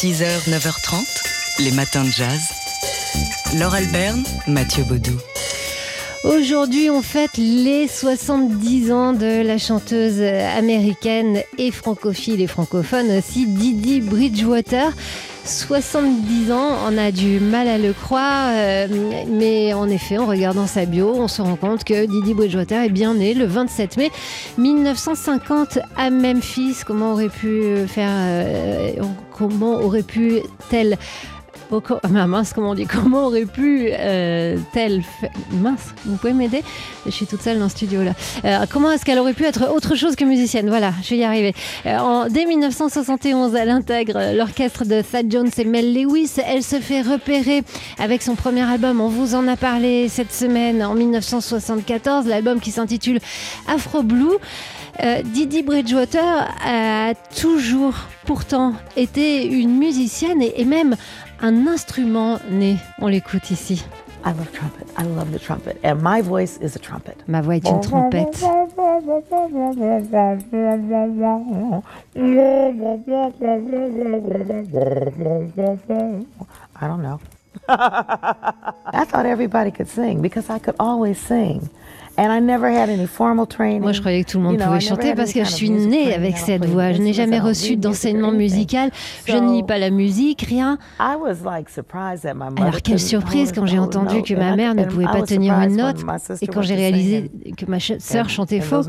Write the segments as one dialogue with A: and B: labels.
A: 6h, 9h30, les matins de jazz. Laure Alberne, Mathieu Baudou.
B: Aujourd'hui, on fête les 70 ans de la chanteuse américaine et francophile et francophone aussi, Didi Bridgewater. 70 ans, on a du mal à le croire, euh, mais en effet, en regardant sa bio, on se rend compte que Didi Bridgewater est bien né le 27 mai 1950 à Memphis. Comment aurait pu faire, euh, comment aurait pu-t-elle Oh, mince, comment on dit Comment aurait pu euh, telle mince Vous pouvez m'aider? Je suis toute seule dans le studio là. Euh, comment est-ce qu'elle aurait pu être autre chose que musicienne? Voilà, je vais y arriver. Euh, en, dès 1971, elle intègre l'orchestre de Thad Jones et Mel Lewis. Elle se fait repérer avec son premier album. On vous en a parlé cette semaine en 1974, l'album qui s'intitule Afro Blue. Didi Bridgewater a toujours pourtant été une musicienne et, et même un instrument né. On l'écoute ici.
C: I love trumpet. I love the trumpet. And my voice is a trumpet.
B: Ma voix est une trompette.
C: I don't know. I thought everybody could sing because I could always sing.
B: Moi, je croyais que tout le monde pouvait chanter parce que je suis née avec cette voix. Je n'ai jamais reçu d'enseignement musical. Je ne lis pas la musique, rien. Alors, quelle surprise quand j'ai entendu que ma mère ne pouvait pas tenir une note et quand j'ai réalisé que ma sœur chantait faux.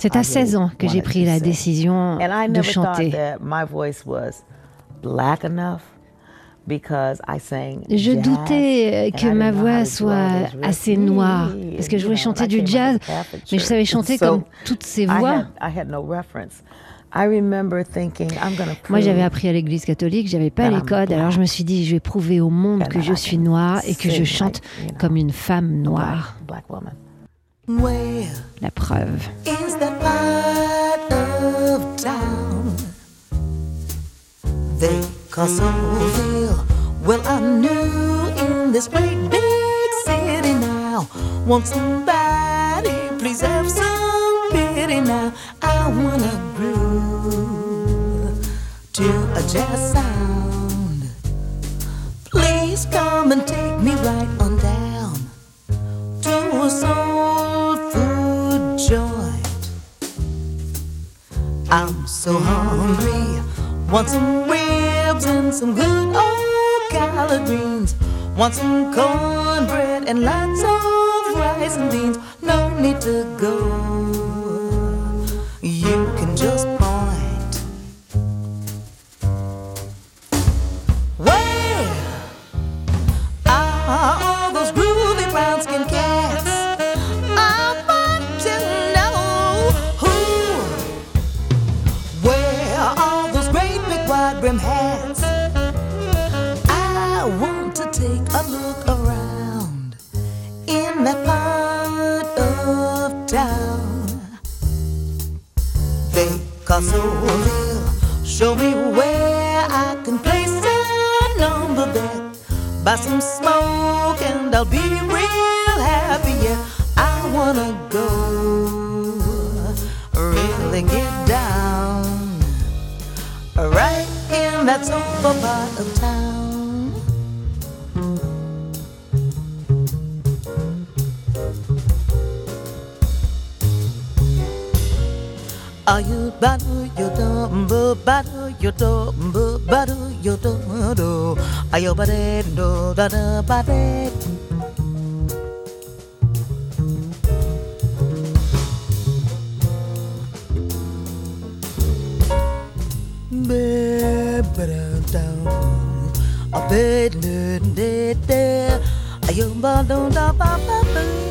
B: C'est à 16 ans que j'ai pris la décision de chanter. Je doutais que ma voix soit assez noire, parce que je voulais chanter du jazz, mais je savais chanter comme toutes ces voix. Moi, j'avais appris à l'église catholique, j'avais pas les codes, alors je me suis dit, je vais prouver au monde que je suis noire et que je chante comme une femme noire. La preuve. Cossoville. Well, I knew in this great big city now. Want somebody, please have some pity now. I wanna groove to a jazz sound. Please come and take me right on down to a soul food joint. I'm so hungry, want some ribs and some good collard greens. Want some cornbread and lots of rice and beans. No need to go. Of town. They Cossoville, show me where I can place a number bet. Buy some smoke and I'll be real happy. Yeah, I wanna go, really get down, right in that sofa part of town. Are you badu yo dumbo badu yo dumbo badu yo do ayo bade do da da bade. Be bada down a bed de de ayo badu da ba ba ba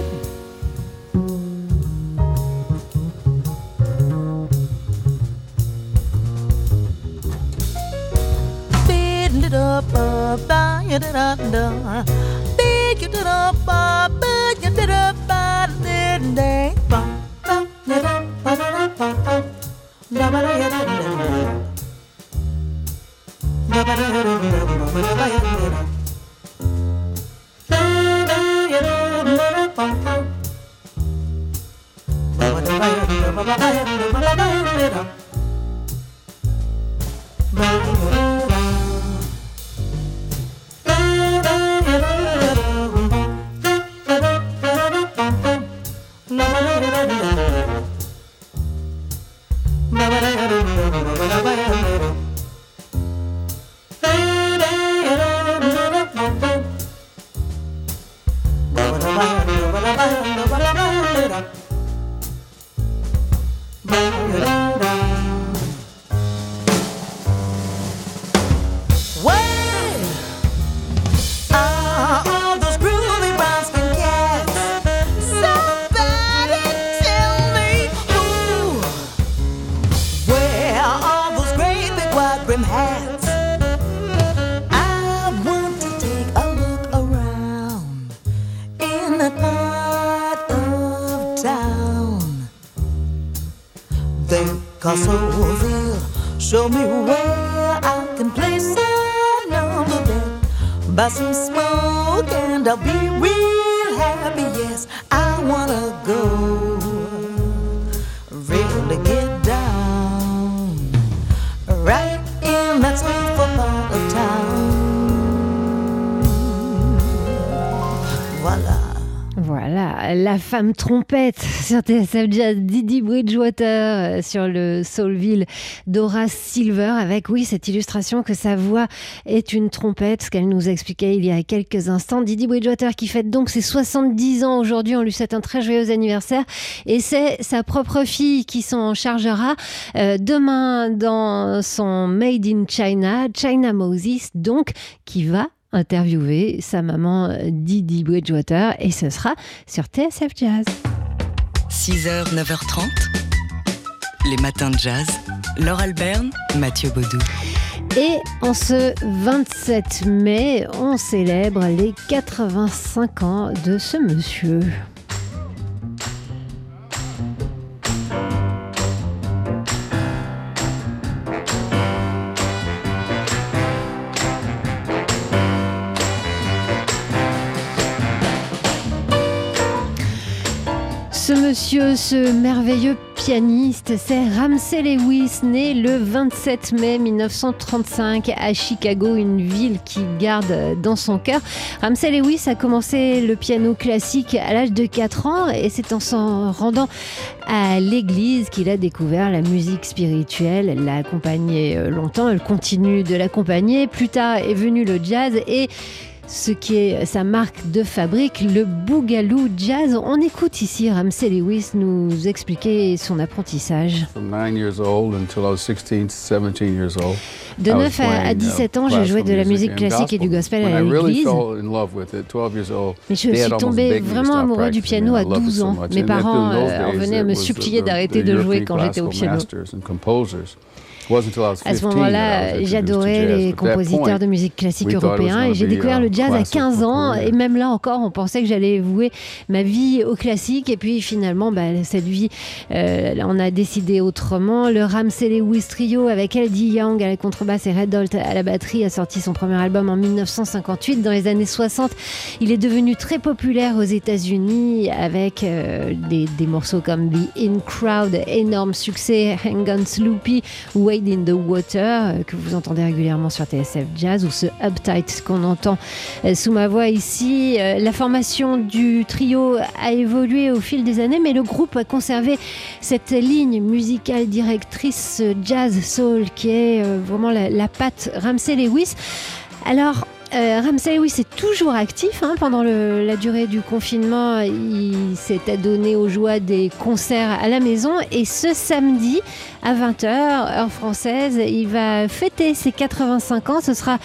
B: you big you big you Bye. Da Show me where I can place a number bed Buy some smoke and I'll be real
C: femme trompette sur TSF Jazz, Didi Bridgewater euh, sur le Soulville d'Horace Silver avec, oui, cette illustration que sa voix est une trompette, ce qu'elle nous expliquait il y a quelques instants. Didi Bridgewater qui fête donc ses 70 ans aujourd'hui, on lui souhaite un très joyeux anniversaire et c'est sa propre fille qui s'en chargera euh, demain dans son Made in China, China Moses, donc, qui va interviewer sa maman Didi Bridgewater et ce sera sur TSF Jazz.
A: 6h, 9h30, les matins de jazz. Laure Alberne, Mathieu Baudou.
C: Et en ce 27 mai, on célèbre les 85 ans de ce monsieur. Ce monsieur, ce merveilleux pianiste, c'est Ramsey Lewis, né le 27 mai 1935 à Chicago, une ville qui garde dans son cœur. Ramsey Lewis a commencé le piano classique à l'âge de 4 ans et c'est en s'en rendant à l'église qu'il a découvert la musique spirituelle. Elle l'a accompagné euh, longtemps, elle continue de l'accompagner. Plus tard est venu le jazz et ce qui est sa marque de fabrique, le Boogaloo Jazz. On écoute ici Ramsey Lewis nous expliquer son apprentissage.
D: From nine years old until I was 16, 17 years old.
C: De
D: I was
C: 9 à, à
D: playing, uh,
C: 17 ans, j'ai joué de la musique classique et du gospel à l'église.
D: fell in love with it, 12 years old,
C: Mais je suis
D: almost
C: tombée
D: begged me to
C: vraiment amoureux du piano à
D: I loved it
C: 12
D: so
C: ans. Mes parents euh, venaient à me supplier d'arrêter de jouer quand j'étais au piano. À ce
D: 15 that I
C: moment-là, j'adorais
D: jazz.
C: les compositeurs de musique classique européens et j'ai découvert le jazz à
D: classical
C: 15 ans et même là encore on pensait que j'allais vouer ma vie au classique et puis finalement bah, cette vie euh, on a décidé autrement. Le Ramsey Lewis Trio avec Eddie Young à la contrebasse et Red Holt à la batterie a sorti son premier album en 1958. Dans les années 60, il est devenu très populaire aux États-Unis avec euh, des, des morceaux comme The In Crowd, énorme succès, Hang On Sloopy, In the Water, euh, que vous entendez régulièrement sur TSF Jazz, ou ce Uptight qu'on entend euh, sous ma voix ici. Euh, La formation du trio a évolué au fil des années, mais le groupe a conservé cette ligne musicale directrice jazz soul qui est vraiment la, la patte Ramsey Lewis. Alors, euh, Ramsey Lewis est toujours actif. hein. pendant la durée du confinement, il s'est adonné aux joies des concerts à la maison. Et ce samedi, à 20h, heure française, il va fêter ses 85 ans. Ce sera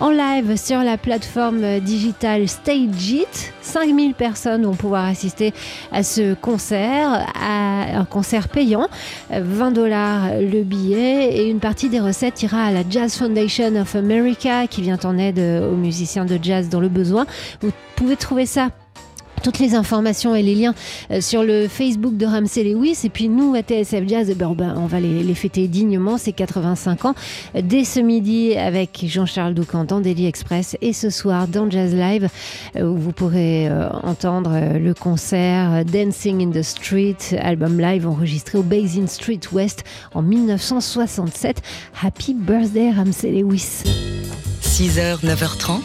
C: en live sur la plateforme digitale Stage It. 5000 personnes vont pouvoir assister à ce concert, à un concert payant. 20 dollars le billet et une partie des recettes ira à la Jazz Foundation of America qui vient en aide aux musiciens de jazz dans le besoin. Vous pouvez trouver ça toutes les informations et les liens euh, sur le Facebook de Ramsey Lewis. Et puis nous, à TSF Jazz, eh ben, on va les, fêter dignement, ces 85 ans, dès ce midi avec Jean-Charles Doucan dans Daily Express et ce soir dans Jazz Live, euh, où vous pourrez euh, entendre le concert Dancing in the Street, album live enregistré au Basin Street West en 1967. Happy birthday Ramsey Lewis.
A: 6h, 9h30,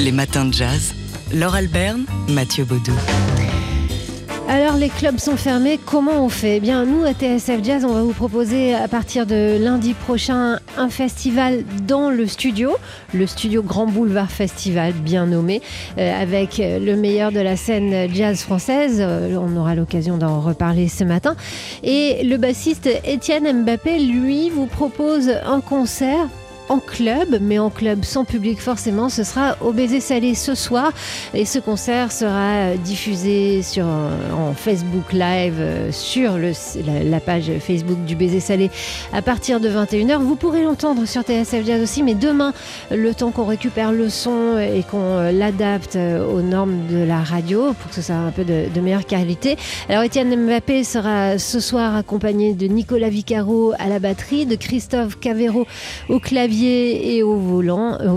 A: les matins de jazz. Laure Alberne, Mathieu Baudou.
C: Alors les clubs sont fermés, comment on fait? Eh bien nous à TSF Jazz, on va vous proposer à partir de lundi prochain un festival dans le studio, le studio Grand Boulevard Festival, bien nommé, euh, avec le meilleur de la scène jazz française. Euh, on aura l'occasion d'en reparler ce matin. Et le bassiste Étienne Mbappé, lui, vous propose un concert en club, mais en club sans public forcément. Ce sera au Baiser Salé ce soir et ce concert sera diffusé sur, en Facebook Live euh, sur la, page Facebook du Baiser Salé à partir de 21h. Vous pourrez l'entendre sur TSF Jazz aussi, mais demain, le temps qu'on récupère le son et qu'on l'adapte aux normes de la radio pour que ce soit un peu de, de meilleure qualité. Alors Étienne Mbappé sera ce soir accompagné de Nicolas Vicaro à la batterie, de Christophe Cavero au clavier et au,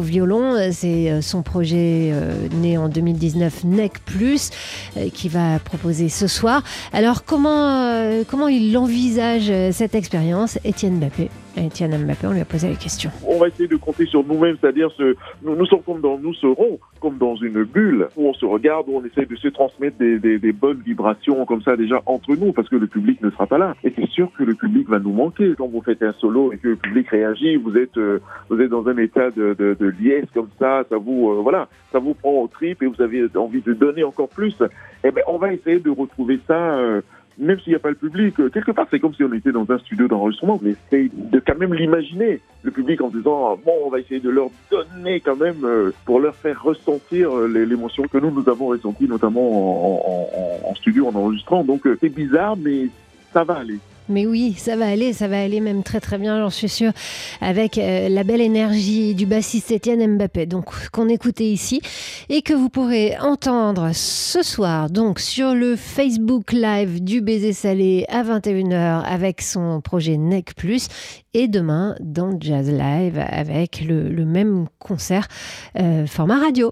C: violon. C'est son projet euh, né en 2019, NEC Plus, euh, qui va proposer ce soir. Alors, comment, euh, comment il envisage cette expérience Étienne Mbappé Étienne Mbappé, on lui a posé la question.
E: On va essayer de compter sur nous-mêmes, c'est-à-dire ce, nous, nous, sommes comme dans, nous serons comme dans une bulle où on se regarde, où on essaie de se transmettre des, bonnes vibrations comme ça déjà entre nous, parce que le public ne sera pas là. Et c'est sûr que le public va nous manquer quand vous faites un solo et que le public réagit. Vous êtes, euh, vous êtes dans un état de liesse comme ça, ça vous, euh, voilà, ça vous prend au trip et vous avez envie de donner encore plus. Eh ben, on va essayer de retrouver ça. Euh, même s'il n'y a pas le public, quelque part, c'est comme si on était dans un studio d'enregistrement. On essaye de quand même l'imaginer, le public, en disant, bon, on va essayer de leur donner quand même, euh, pour leur faire ressentir l'émotion que nous, nous avons ressentie, notamment en, en, en, studio, en enregistrant. Donc, c'est bizarre, mais ça va aller.
C: Mais oui, ça va aller, ça va aller même très très bien, j'en suis sûre, avec euh, la belle énergie du bassiste Étienne Mbappé, donc qu'on écoutait ici et que vous pourrez entendre ce soir, donc sur le Facebook Live du Baiser Salé à 21h avec son projet NEC Plus et demain dans Jazz Live avec le, le même concert euh, format radio.